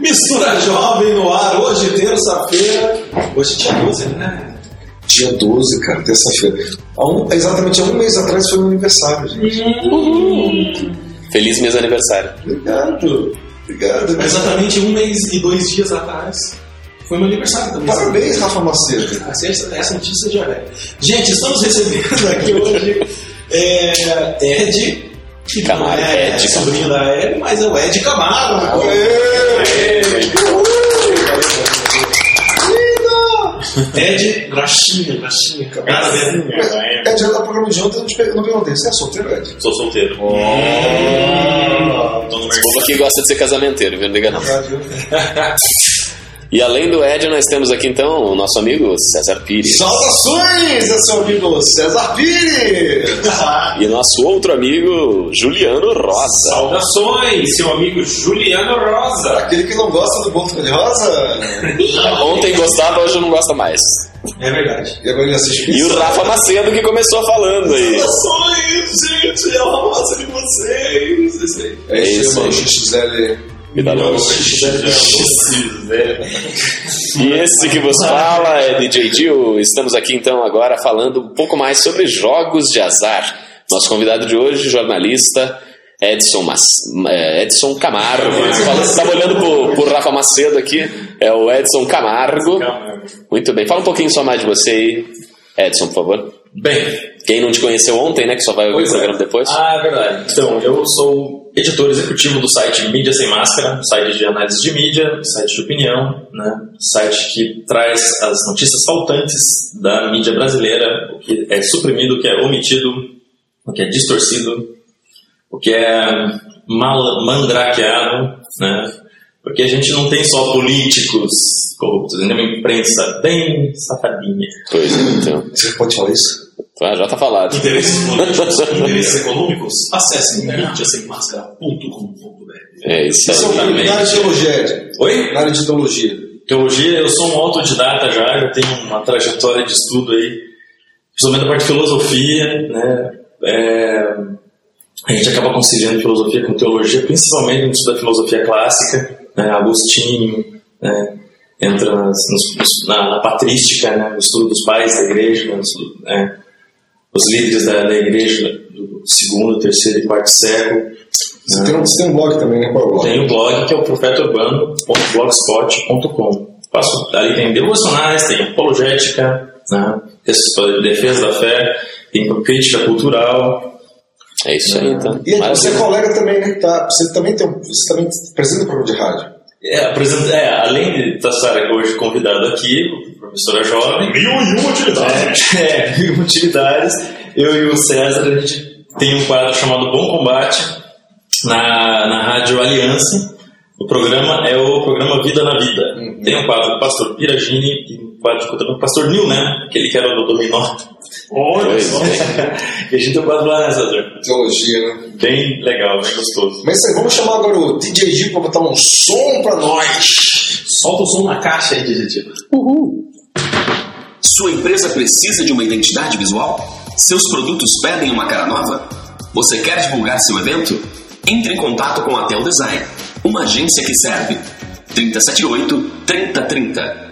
Mistura Jovem no ar, hoje, terça-feira. Hoje dia 12, né? Dia 12, cara, terça-feira. Um- exatamente há um mês atrás foi meu aniversário, gente. Feliz mês aniversário. Obrigado. Obrigado. Exatamente um mês e dois dias atrás. Foi meu aniversário também. Parabéns, Rafa Macedo. Essa, essa notícia já é. Gente, estamos recebendo aqui hoje é, Ed. Que não Camargo, é Ed sobrinho da Ed, mas é o Ed Camargo. Ed Graxinha, Graxinha. Nada a ver. Ed, já tá programa de ontem, eu não te não perguntei. Você é solteiro, Ed? Sou solteiro. O povo aqui gosta de ser casamenteiro, viu? Não liga não. E além do Ed, nós temos aqui então o nosso amigo César Pires. Saudações, é seu amigo César Pires. E nosso outro amigo Juliano Rosa. Saudações, seu amigo Juliano Rosa. Aquele que não gosta do Boto de Rosa. Ontem gostava, hoje não gosta mais. É verdade. E agora ele assiste E o Rafa Macedo que começou falando aí. Saudações, gente, é uma massa de vocês. Isso aí. É isso, isso aí, louca. velho. E esse que vos fala é DJ Dio. Estamos aqui então agora falando um pouco mais sobre jogos de azar. Nosso convidado de hoje, jornalista Edson, Mas, é, Edson Camargo. Estava olhando pro, pro Rafa Macedo aqui, é o Edson Camargo. Muito bem, fala um pouquinho só mais de você aí, Edson, por favor. Bem, Quem não te conheceu ontem, né, que só vai ouvir Pois o é. programa depois. ah, é verdade. Então, eu sou editor executivo do site Mídia Sem Máscara, site de análise de mídia, site de opinião, né? site que traz as notícias faltantes da mídia brasileira, o que é suprimido, o que é omitido, o que é distorcido, o que é mal, mandrakeado, né? Porque a gente não tem só políticos corruptos, tem uma imprensa bem safadinha. Pois é, então. Você pode falar isso? Ah, já tá falado. Interesses políticos, interesses econômicos, acesse mídiasemmáscara.com.br. É isso Isso é aí. na área de teologia. Oi? Na área de teologia. Teologia, eu sou um autodidata já, já tenho uma trajetória de estudo aí, principalmente da parte de filosofia, né? É, a gente acaba conciliando filosofia com teologia, principalmente no estudo da filosofia clássica, né? Agostinho, né? entra nas- nos- na, na patrística, né? no estudo dos pais da igreja, né? Os- né? Os líderes da, da igreja do segundo, terceiro e quarto século. Você tem, um, você tem um blog também, né? Qual é o blog? Tem o blog que é o profetaurbano.blogspot.com. Ali tem devocionais, tem apologética, né? defesa da fé, tem crítica cultural. É isso aí, então. E você é colega também, né? Tá, você também tem um, você também apresenta um programa de rádio. É, apresenta- é, além de estar hoje convidado aqui, o professor é jovem. Mil e uma utilidades. É, mil utilidades. Eu e o César, a gente tem um quadro chamado Bom Combate na, na Rádio Aliança. O programa é o programa Vida na Vida. Tem um quadro do pastor Piragini e um quadro do pastor Nil, né? Aquele que era do Dominó. Olha só. e a gente tem um quadro lá, né, César? Teologia, né? Bem legal, bem gostoso. Mas aí, vamos chamar agora o DJ G pra botar um som pra nós. Solta o som na caixa aí, digitivo. Sua empresa precisa de uma identidade visual? Seus produtos pedem uma cara nova? Você quer divulgar seu evento? Entre em contato com a Tel Design, uma agência que serve. 378 3030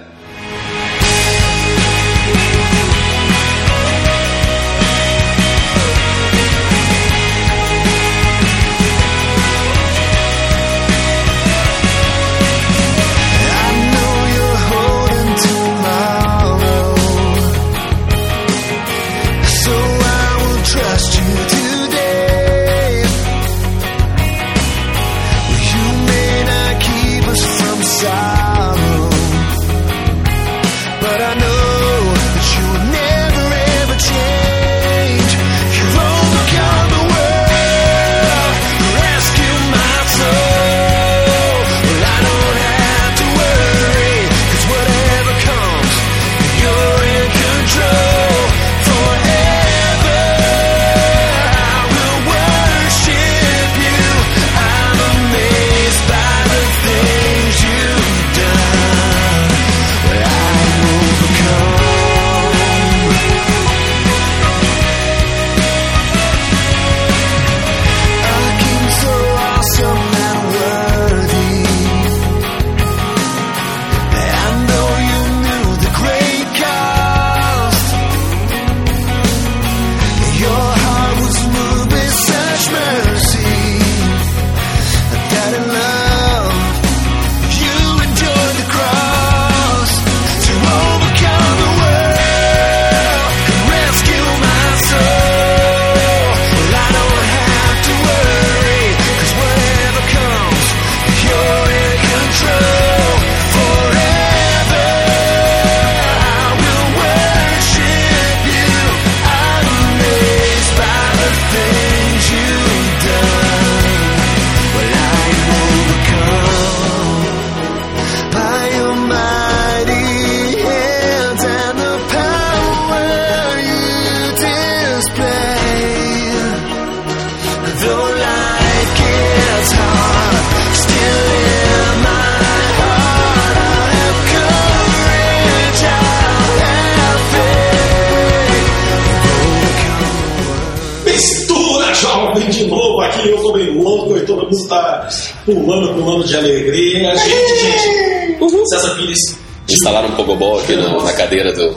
cadeira do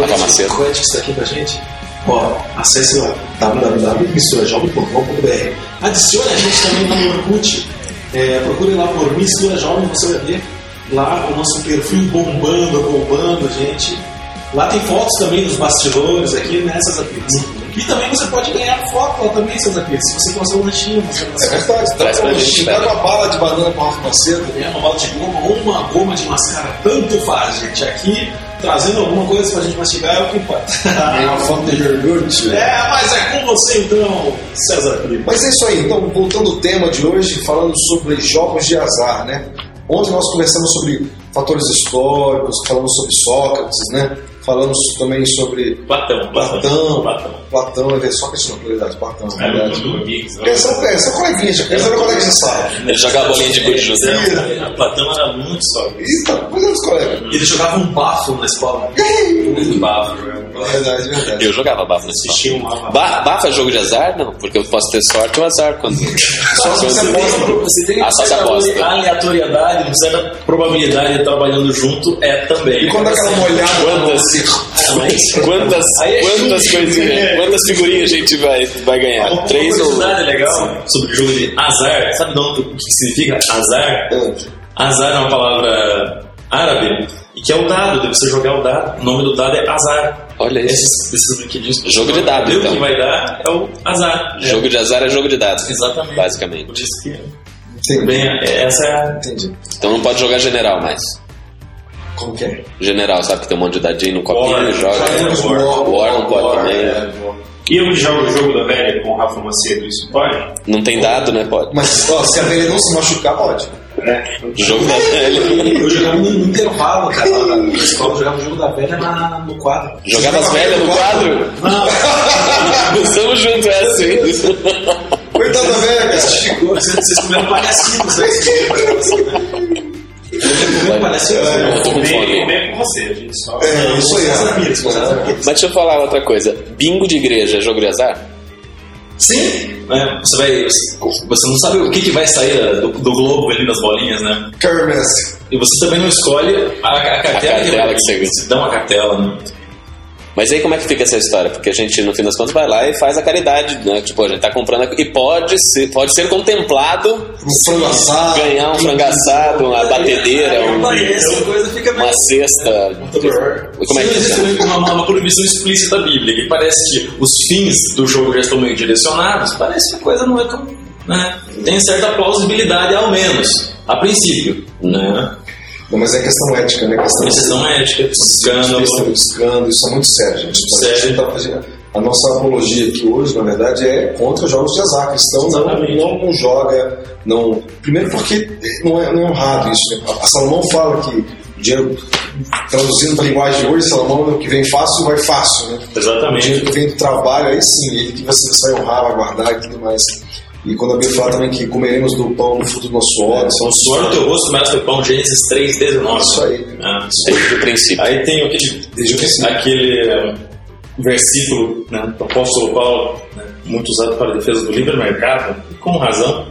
Rafa Macedo. Quanto isso aqui pra gente? Ó, acesse lá www.misturajovem.com.br Adicione a gente também lá no Orkut. É, procure lá por Mistura Jovem, você vai ver lá o nosso perfil bombando, bombando, gente. Lá tem fotos também dos bastidores aqui, né, César Pires? E também você pode ganhar foto lá também, César Pires, se você conseguir um lanchinho. Você É verdade, Traz pra gente, Dá uma bala de banana com Rafa Macedo. É uma bala de goma ou uma goma de mascara, tanto faz, gente. Aqui, trazendo alguma coisa pra gente mastigar é o que importa. Tem uma foto de iogurte. É, mas é com você então, César Pires. Mas é isso aí, então, voltando ao tema de hoje, falando sobre jogos de azar, né? Ontem nós conversamos sobre fatores históricos, falamos sobre Sócrates, né? Falamos também sobre Platão, Platão. Platão, Platão. Platão, é Sócrates não, na realidade, Platão, É verdade. Porque são, é, são coleguinhas, já eles eram colegas de sala. Ele jogava bolinha de gude. É, Platão era muito só. Eita, pois é, os colegas. Ele jogava um bafo na escola. Muito bafo, jogando. Verdade, verdade. Eu jogava bafo nesse mapa. Ba Bafo é jogo de azar? Não, porque eu posso ter sorte ou azar quando. Só se você aposta. Você tem Ah, só se aposta. aleatoriedade, uma certa probabilidade trabalhando junto é também. E quando aquela molhada Quantas, Ah, mas- quantas, Aí é quantas chute. coisinhas, quantas figurinhas a gente vai, vai ganhar? Uma Três ou. curiosidade legal sobre o jogo de azar. Sabe não, o que significa azar? É. Azar é uma palavra árabe e que é o dado, de você jogar o dado. O nome do dado é azar. Olha isso. Esses, esses brinquedinhos. que Jogo de dado, vê então. O que vai dar é o azar. Jogo de azar é jogo de dados. Exatamente. Basicamente. Por isso que. Sim, Bem, essa é a. entendi. Então não pode jogar general mais. Como que é? General, sabe que tem um monte de dadinho no copinho War. e joga. War. War não pode War, também. é. E eu que jogo o jogo da velha com o Rafa Macedo, isso pode? Não tem dado, né? Pode. Mas ó, se a velha não se machucar, pode. É. Jogo da velha. Eu jogava no, no intervalo, cara. Na escola eu jogava o jogo da velha na, no quadro. Jogava as velhas no quadro? Estamos juntos, é assim. Coitada da velha, cara. Vocês, vocês comeram palhacitos, né? Comeram palhacitos, Eu né? tô com Bem, fome. bem com você, a gente só. É, isso aí. Pires. Mas deixa eu falar outra coisa. Bingo de igreja é jogo de azar? Sim, né? Você vai. Você não sabe o que, que vai sair do, do globo ali nas bolinhas, né? Kermesse. E você também não escolhe a, a cartela, cartela vai- que você- você dá uma cartela, né? Mas aí como é que fica essa história? Porque a gente, no fim das contas, vai lá e faz a caridade, né? Tipo, a gente tá comprando e pode ser, pode ser contemplado Um frango assado. ganhar um frango assado, uma batedeira, um- fica uma cesta. Como é que funciona? uma, uma proibição explícita bíblica que parece que os fins do jogo já estão meio direcionados, parece que a coisa não é tão. Né? Tem certa plausibilidade, ao menos, a princípio. Né? Não, mas é questão ética, né? Questão Exceção ética, escândalo. Questão escândalo, isso é muito sério, gente. Sério. A, tá fazendo, a nossa apologia aqui hoje, na verdade, é contra jogos de azar. Cristão não, Exatamente. não, não joga. Não, primeiro porque não é, não é honrado isso. Né? A Salomão fala que o dinheiro, traduzindo para a linguagem de hoje, Salomão o que vem fácil vai fácil. Né? O Exatamente. dinheiro que vem do trabalho, aí sim, ele que você vai honrar, vai guardar e tudo mais. E quando a Bíblia fala também que comeremos do pão no fruto do nosso suor, São o suor no teu rosto, mas teu pão, Gênesis 3, 19. Isso aí. Ah, Desde o princípio. Aí tem aquele, Desde princípio. aquele versículo né, do apóstolo Paulo, né, muito usado para a defesa do livre mercado, e com razão,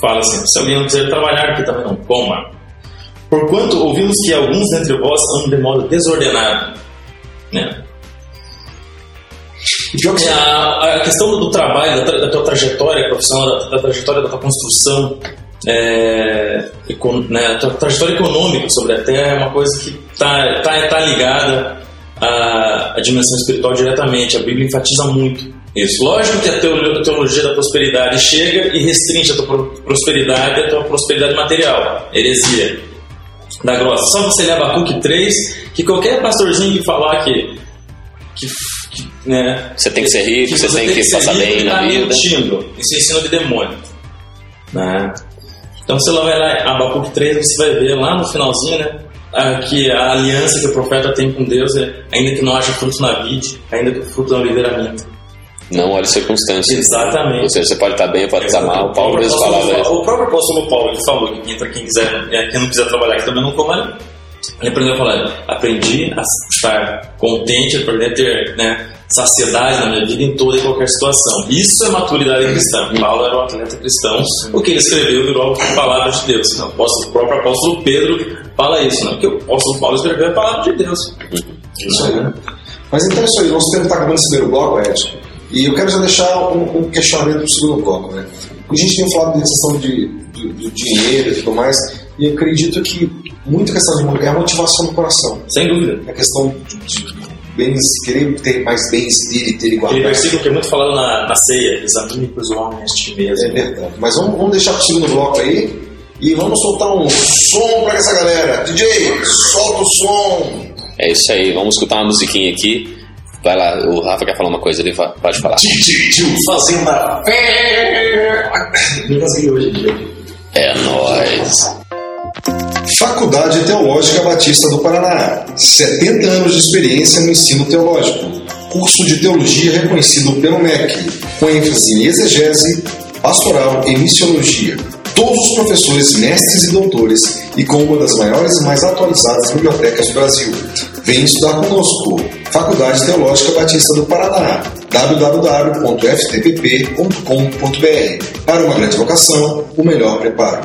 fala assim: se alguém não quiser trabalhar, que também não coma. Porquanto ouvimos que alguns dentre vós andam de modo desordenado. Né? Que É, A, a questão do trabalho, da, da tua trajetória profissional, da, da trajetória da tua construção, é, né, a tra- trajetória econômica sobre a Terra é uma coisa que está tá, tá ligada à, à dimensão espiritual diretamente. A Bíblia enfatiza muito isso. Lógico que a teolo- a teologia da prosperidade chega e restringe a tua pro- prosperidade a tua prosperidade material. Heresia. Da grossa. Só você ler Abacuque 3, que qualquer pastorzinho que falar que, que, né, Você tem que ser rico, você tem que ser passar rico, bem na tá vida. mentindo. Isso é ensino de demônio. Né? Então você lá vai lá Abacuque 3, você vai ver lá no finalzinho, né? ah, Que a aliança que o profeta tem com Deus é ainda que não haja fruto na vide, ainda que o fruto na oliveira minta. Não olhe circunstâncias. Exatamente. Ou seja, você pode estar bem, pode estar mal. Paulo mesmo apóstolo falava isso. Paulo- O próprio apóstolo Paulo ele falou que quem, quem quiser, é, quem não quiser trabalhar, que também não coma. Ele aprendeu a falar: aprendi a estar contente, aprendi a ter né, saciedade na minha vida em toda e qualquer situação. Isso é maturidade cristã. Paulo era um atleta cristão. O que ele escreveu virou a palavra de Deus. Então, o, próprio apóstolo Pedro fala isso, né? Porque o apóstolo Paulo escreveu a palavra de Deus. Isso aí. Mas então é isso aí, nosso tempo está acabando esse primeiro bloco, Ed. E eu quero já deixar um, um questionamento para o segundo bloco. Né? A gente tem falado de questão de, de, de dinheiro e tudo mais, e acredito que muita questão de é a motivação do coração. Sem dúvida. É a questão de, de bens, querer ter mais bens dele, ter igual. Aquele versículo que é muito falado na, na ceia: examine pois o homem a ti mesmo. É verdade. Mas vamos, vamos deixar para o segundo bloco aí e vamos soltar um som para essa galera. DJ, solta o som. É isso aí, vamos escutar uma musiquinha aqui. Vai lá, o Rafa quer falar uma coisa ali, pode falar. DJ Gil Fazenda. Me consegui hoje. É nóis. Faculdade Teológica Batista do Paraná. 70 anos de experiência no ensino teológico. Curso de teologia reconhecido pelo MEC, com ênfase em exegese, pastoral e missiologia. Todos os professores, mestres e doutores, e com uma das maiores e mais atualizadas bibliotecas do Brasil. Vem estudar conosco. Faculdade Teológica Batista do Paraná. www.ftpp.com.br Para uma grande vocação, o melhor preparo.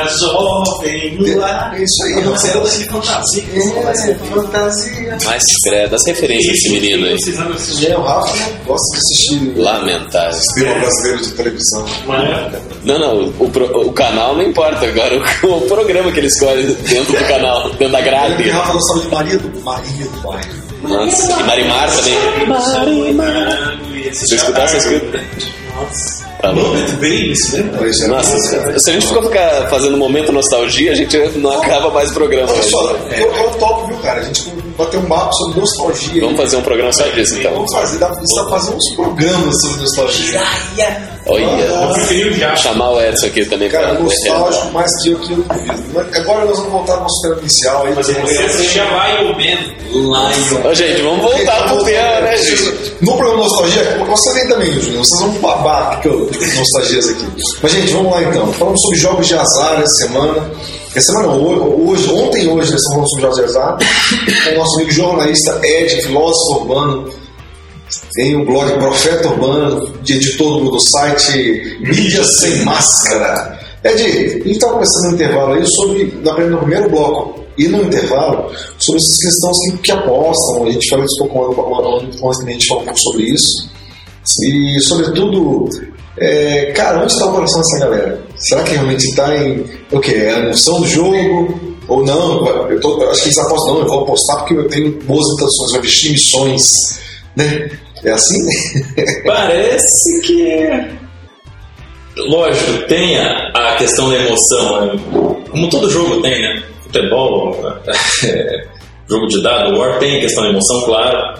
Mistura jovem no ar. É isso aí, Você é de fantasia. você. É, fantasia. Mas credo, as referências desse menino aí. Vocês não assistem. É, o Rafa gosta de assistir Lamentável. cinema brasileiro de televisão. Não, não, o, pro- o canal não importa, agora o, o programa que ele escolhe dentro do canal, dentro da grade. que Rafa gostava de Maria do Maria do Bairro. Nossa, e Marimar também. Se eu escutar essa escuta. Tá louco. Muppet Babies, lembra? Pois é. Nossa, se a gente for ficar fazendo momento nostalgia, a gente não acaba mais o programa. Olha só, né? eu, eu topo, viu, cara? A gente vai ter um papo sobre nostalgia. Vamos fazer um programa só disso, então. Vamos fazer, dá, pra fazer uns programas sobre nostalgia. Olha, Eu preferi o Jato. chamar o Edson aqui também Cara, pra nostálgico mais que eu que eu duvido. Agora nós vamos voltar ao nosso tema inicial aí. Mas você assistia Lion Man. Lion. Gente, vamos voltar pro tema, né, gente? No programa Nostalgia, você vem também, Júnior. Vocês vão babar nostalgias aqui. Mas, gente, vamos lá então. Falamos sobre jogos de azar essa semana. Essa semana, não, hoje, ontem e hoje, nós falando sobre de azar. Com o nosso amigo jornalista Ed, filósofo urbano. Tem o blog Profeta Urbano, de editor do, do site Mídia Sem Máscara. Ed, a gente estava conversando no intervalo aí sobre, na- no primeiro bloco e no intervalo, sobre essas questões que, que apostam. A gente falou isso um pouco antes, da gente falar um pouco sobre isso. E, sobretudo, é, cara, onde está o coração dessa galera? Será que realmente está em o quê? É a emoção do jogo? Ou não? Eu, tô, acho que eles apostam, não, eu vou apostar porque eu tenho boas intenções, eu vestir missões. Né? É assim? Parece que. Lógico, tem a, a questão da emoção, né? como todo jogo tem, né? Futebol, é, jogo de dado, War tem a questão da emoção, claro.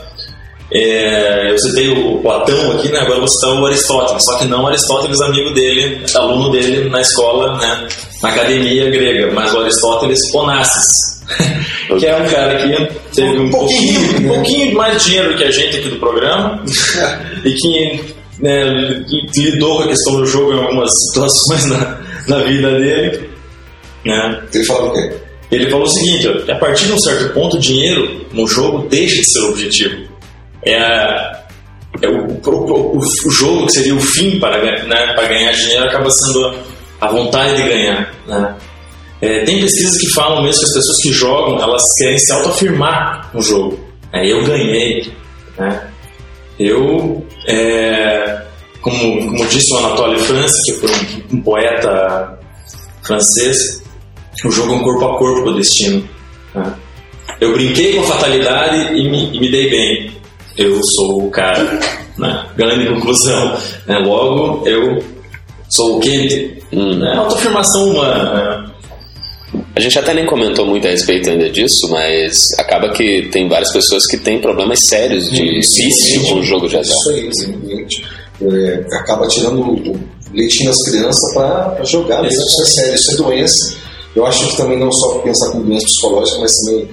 É, eu citei o Platão aqui, né? agora vou citar o Aristóteles, só que não o Aristóteles, amigo dele, aluno dele na escola, né? na academia grega, mas o Aristóteles Onassis, que é um cara que teve um, Um pouquinho, pouquinho, né? um pouquinho mais dinheiro que a gente aqui do programa e que né, li- lidou com a questão do jogo em algumas situações na, na vida dele. Né? Ele fala o quê? Ele falou o seguinte: ó, a partir de um certo ponto, o dinheiro no jogo deixa de ser o objetivo. É, é o, o- o- jogo que seria o fim para, né, para ganhar dinheiro acaba sendo a vontade de ganhar. Né? É, tem pesquisas que falam mesmo que as pessoas que jogam elas querem se autoafirmar no jogo. É, eu ganhei. Né? Eu, é, como, como disse o Anatole France, que foi um, um poeta francês, o jogo é um corpo a corpo do destino. né? Eu brinquei com a fatalidade e me, e me dei bem. Eu sou o cara. Né? Grande conclusão. Né? Logo, eu sou o quente. Hum. Né? Autoafirmação humana. Né? A gente até nem comentou muito a respeito ainda disso, mas acaba que tem várias pessoas que têm problemas sérios de vício com o jogo de azar. Isso aí, exatamente. É, acaba tirando o leitinho das crianças para jogar mesmo. Isso é sério, isso é doença. Eu acho que também não só pensar como doença psicológica, mas também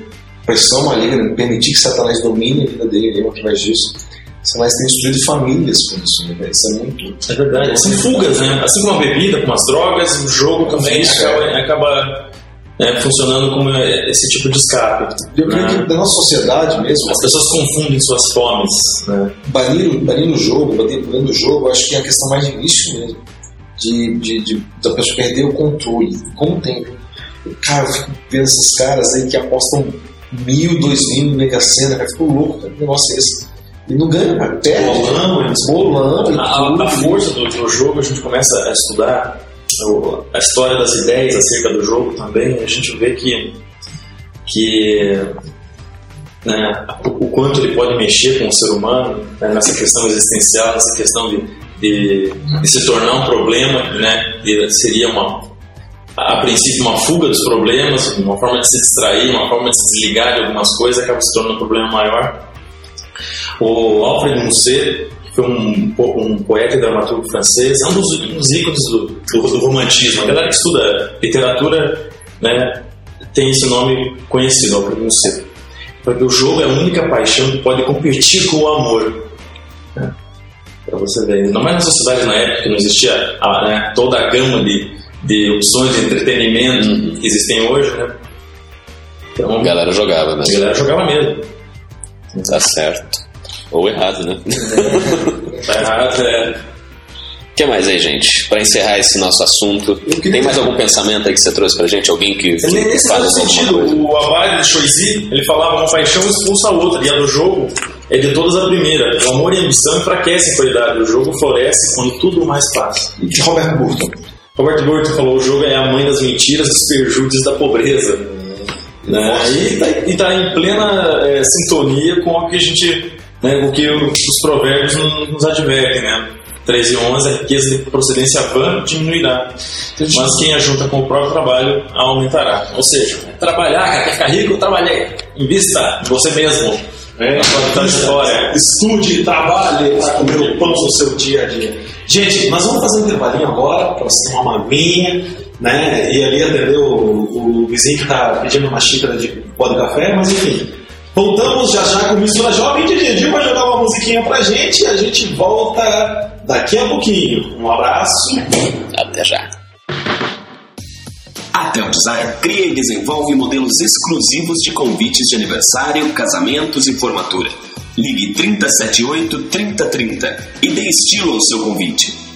pressão maligna, permitir que Satanás domine a vida dele através disso. Satanás tem destruído famílias com isso, né? Isso é muito. É verdade. São fugas, né? Assim como a bebida, como as drogas, o jogo também Isso, acaba, é. acaba, né, funcionando como esse tipo de escape. Eu creio né? que na nossa sociedade mesmo, As pessoas confundem suas fomes. Né? banir, banir o jogo, banir, banir o jogo, acho que é a questão mais de vício mesmo. De, de, de- da pessoa perder o controle. Como tem. Cara, eu fico vendo esses caras aí que apostam mil, dois mil Mega Sena, cara, fico louco, cara, que negócio é esse? E não ganha, cara, perde. Bolão, bolão e A, a- a força do, do jogo, a gente começa a estudar a história das ideias acerca do jogo também, a gente vê que, que né, o, quanto ele pode mexer com o ser humano né, nessa questão existencial, nessa questão de, de, de se tornar um problema, né, seria uma, a princípio uma fuga dos problemas, uma forma de se distrair, uma forma de se desligar de algumas coisas, acaba se tornando um problema maior. O Alfred Musset, foi um, um poeta e dramaturgo francês, é um dos, dos ícones do, do, do romantismo. A galera que estuda literatura né, tem esse nome conhecido, Alfred Musset. Porque o jogo é a única paixão que pode competir com o amor. Né? Para você ver. Ainda mais na sociedade na época que não existia a- né, toda a gama de, de opções de entretenimento que existem hoje. Né? Então, A galera jogava a mesmo. galera jogava mesmo. Tá certo. Ou errado, né? Tá errado, é. que mais aí, gente? Pra encerrar esse nosso assunto, tem mais algum pensamento aí que você trouxe pra gente? Alguém que Nesse fala sentido, coisa? o Abade de Shoizi, ele falava uma paixão expulsa a outra, e a do jogo é de todas a primeira. O amor e a ambição enfraquecem a qualidade, o jogo floresce quando tudo mais passa. De Robert Burton. Robert Burton falou, o jogo é a mãe das mentiras dos perjúdios da pobreza. Né? E, tá, e tá em plena é, sintonia com o que a gente, né, o que os provérbios nos advertem, né? 13 e 11, a riqueza de procedência vã diminuirá, mas quem ajunta com o próprio trabalho aumentará. Ou seja, trabalhar, cara, quer ficar rico, trabalhei. Invista em você mesmo. É, na sua. Estude, trabalhe para comer o pão no seu dia a dia. Gente, nós vamos fazer um intervalinho agora para você tomar uma aguinha, né? E ali atender o, o vizinho que está pedindo uma xícara de pó de café, mas enfim. Voltamos já já com Mistura Jovem. Didi Didi vai jogar uma musiquinha pra gente e a gente volta daqui a pouquinho. Um abraço. Até já. A Tel Design cria e desenvolve modelos exclusivos de convites de aniversário, casamentos e formatura. Ligue 3078 3030 e dê estilo ao seu convite.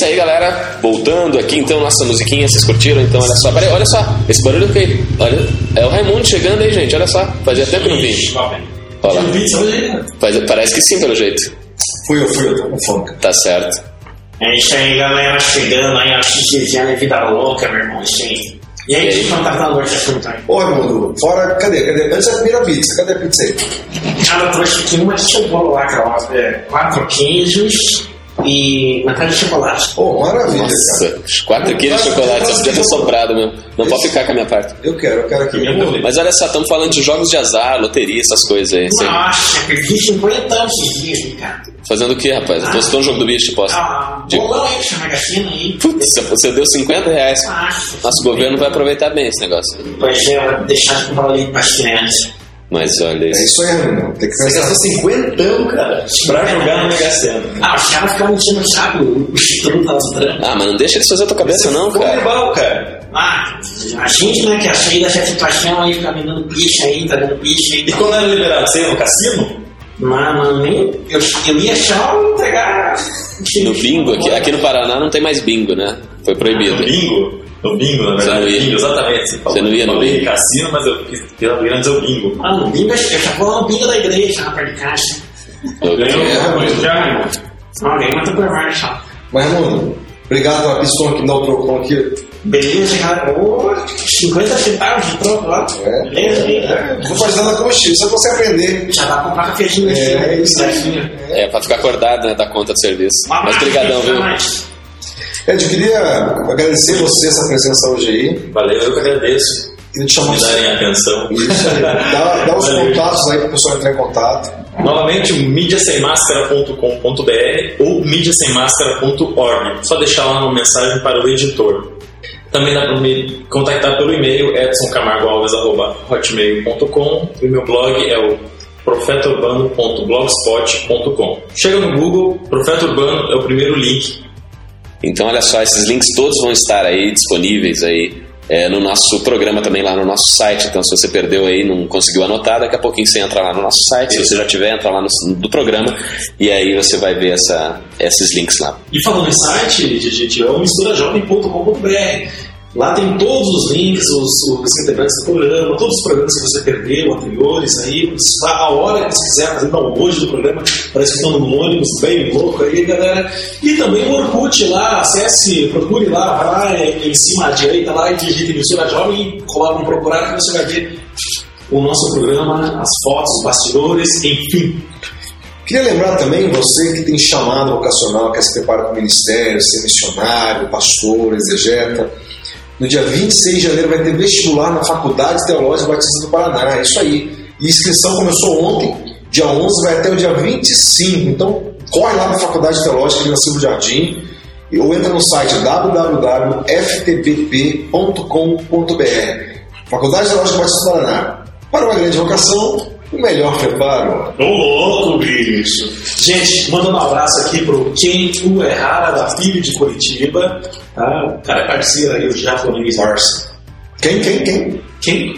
Isso aí, galera. Voltando aqui, então, nossa musiquinha, vocês curtiram? Então, olha só. Peraí, olha só. Esse barulho é o quê? Olha, é o Raimundo chegando aí, gente. Olha só. Fazia tempo que não vi. Olha lá. Né? Faz- Parece que sim, pelo jeito. Fui eu, fui eu, tô com fome. Tá certo. É isso aí, galera, chegando aí, acho que é vida louca, meu irmão, isso aí. E aí, E aí? gente, não tá falando de assunto aí? Ô, Raimundo, fora, cadê? Cadê? Antes da primeira pizza, cadê a pizza aí? Cara, eu trouxe aqui uma de bolo lá, cara, ó, é, quatro queijos e uma cara de chocolate. Ô, maravilha, cara. Nossa, 4 quilos de chocolate, só podia ter sobrado mesmo. Não pode ficar com a minha parte. Eu quero, eu quero aqui. Mas olha só, estamos falando de jogos de azar, loteria, essas coisas aí. Você- Nossa, perdi 50 anos esses dias, cara. Fazendo o que, rapaz? Postou um jogo do bicho, posso? Ah, De- bolão aí, chama Magazine aí. Putz, você deu 50 reais. Nossa. Nosso governo vai aproveitar bem esse negócio. Pois é, deixar de comprar leite para as crianças. Mas olha É isso. isso aí, Raimundo. Tem que Você pensar. gastou 50 cara, pra jogar no Mega Sena. Ah, os caras ficavam enchendo o saco, o tava entrando. Ah, mas não deixa eles fazer a tua cabeça, não, Ficou cara. legal, cara. Ah, a gente, né, que é cheio dessa situação aí, fica me dando picha aí, tá dando picha aí. E quando era liberado, você ia no cassino? Mas, mas nem. Eu, eu ia só entregar. No bingo, aqui, aqui no Paraná não tem mais bingo, né? Foi proibido. No bingo? No bingo, na Você verdade. não ia? Bingo, exatamente. Você, falou. Você não ia no Falei bingo? cassino, mas eu quis queria dizer o bingo. Ah, no bingo, eu já vou no bingo da igreja, na parte de casa. Ganhou É, alguma coisa já, irmão? Não, ganhei uma Tupperware só. Mas, Raimundo, obrigado pela pistona que me dá o trocão aqui. Beleza, cara. Ô, 50 centavos de troco lá. É. Beleza. Não vou fazer nada combustível, só você aprender. Já dá pra comprar cafezinho nesse É, filme. isso aí. É, pra ficar acordado, né, da conta de serviço. Um Mas brigadão, viu? Ed, eu queria agradecer você essa presença hoje aí. Valeu, eu que agradeço. Queria te chamar me darem atenção. Isso aí. Dá, dá os Valeu. contatos aí pro pessoal entrar em contato. Novamente, mídiasemmascara.com.br ou mídiasemmascara.org. Só deixar lá uma mensagem para o editor. Também dá para me contactar pelo e-mail edsoncamargoalves.hotmail.com e o meu blog é o profetaurbano.blogspot.com. Chega no Google, Profeta Urbano é o primeiro link. Então, olha só, esses links todos vão estar aí disponíveis aí é, no nosso programa também lá no nosso site. Então, se você perdeu aí, não conseguiu anotar, daqui a pouquinho você entra lá no nosso site. Se você já tiver, entra lá no do programa e aí você vai ver essa, esses links lá. E falando em site, gente, é o misturajovem.com.br. Lá tem todos os links, os, os integrantes do programa, todos os programas que você perdeu, anteriores aí. A hora que você quiser fazer download do programa, que estão no ônibus, bem louco aí, galera. E também o Orkut lá, acesse, procure lá, vai lá em cima à direita lá e digite Mistura Jovem e coloca no procurar que você vai ver o nosso programa, as fotos, os bastidores, enfim. Queria lembrar também você que tem chamado vocacional, quer se preparar para o ministério, ser missionário, pastor, exegeta. No dia 26 de janeiro vai ter vestibular na Faculdade Teológica Batista do Paraná. É isso aí. E inscrição começou ontem, dia 11, vai até o dia 25. Então, corre lá na Faculdade Teológica na Silvio Jardim ou entra no site www.ftpp.com.br. Faculdade Teológica Batista do Paraná. Para uma grande vocação, o melhor preparo. Ô louco, bicho! Gente, mandando um abraço aqui pro Ken Uerrara, da PIB de Curitiba. Tá? O cara é parceiro aí, o japonês Barça. Quem, quem, quem? Quem?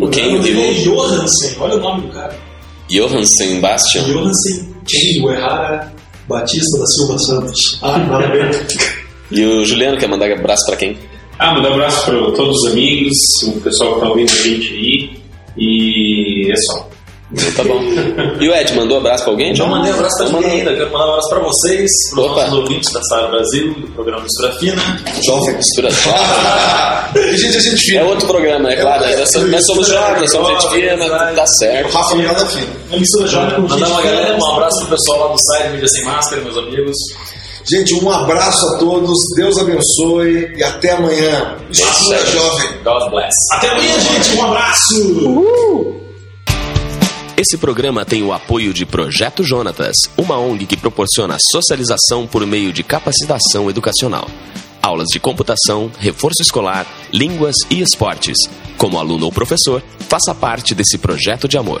O Ken, o é Johansen, olha o nome do cara. Johansen Bastian. Johansen Ken Uerrara Batista da Silva Santos. Ah, nada. E o Juliano quer mandar abraço pra quem? Ah, mandar um abraço para todos os amigos, o pessoal que tá ouvindo a gente aí. E é só. Tá bom. E o Ed, mandou abraço pra alguém? Não mandei um abraço pra ninguém ainda. Quero mandar um abraço pra vocês, pros Opa. nossos ouvintes da Sala Brasil, do programa Mistura Fina. Jovem. Mistura- E gente, a gente É fina. outro programa, é claro. É, Nós somos, nós somos jovens, somos gente fina, tá certo. Rafa Miranda Fina. É mistura jovem com Mandar gente uma fina. galera, um abraço pro pessoal lá do site Mídia Sem Máscara, meus amigos. Gente, um abraço a todos, Deus abençoe e até amanhã. Certo. Jovem. God bless. Até amanhã, gente. Um abraço! Esse programa tem o apoio de Projeto Jonatas, uma ONG que proporciona socialização por meio de capacitação educacional. Aulas de computação, reforço escolar, línguas e esportes. Como aluno ou professor, faça parte desse projeto de amor.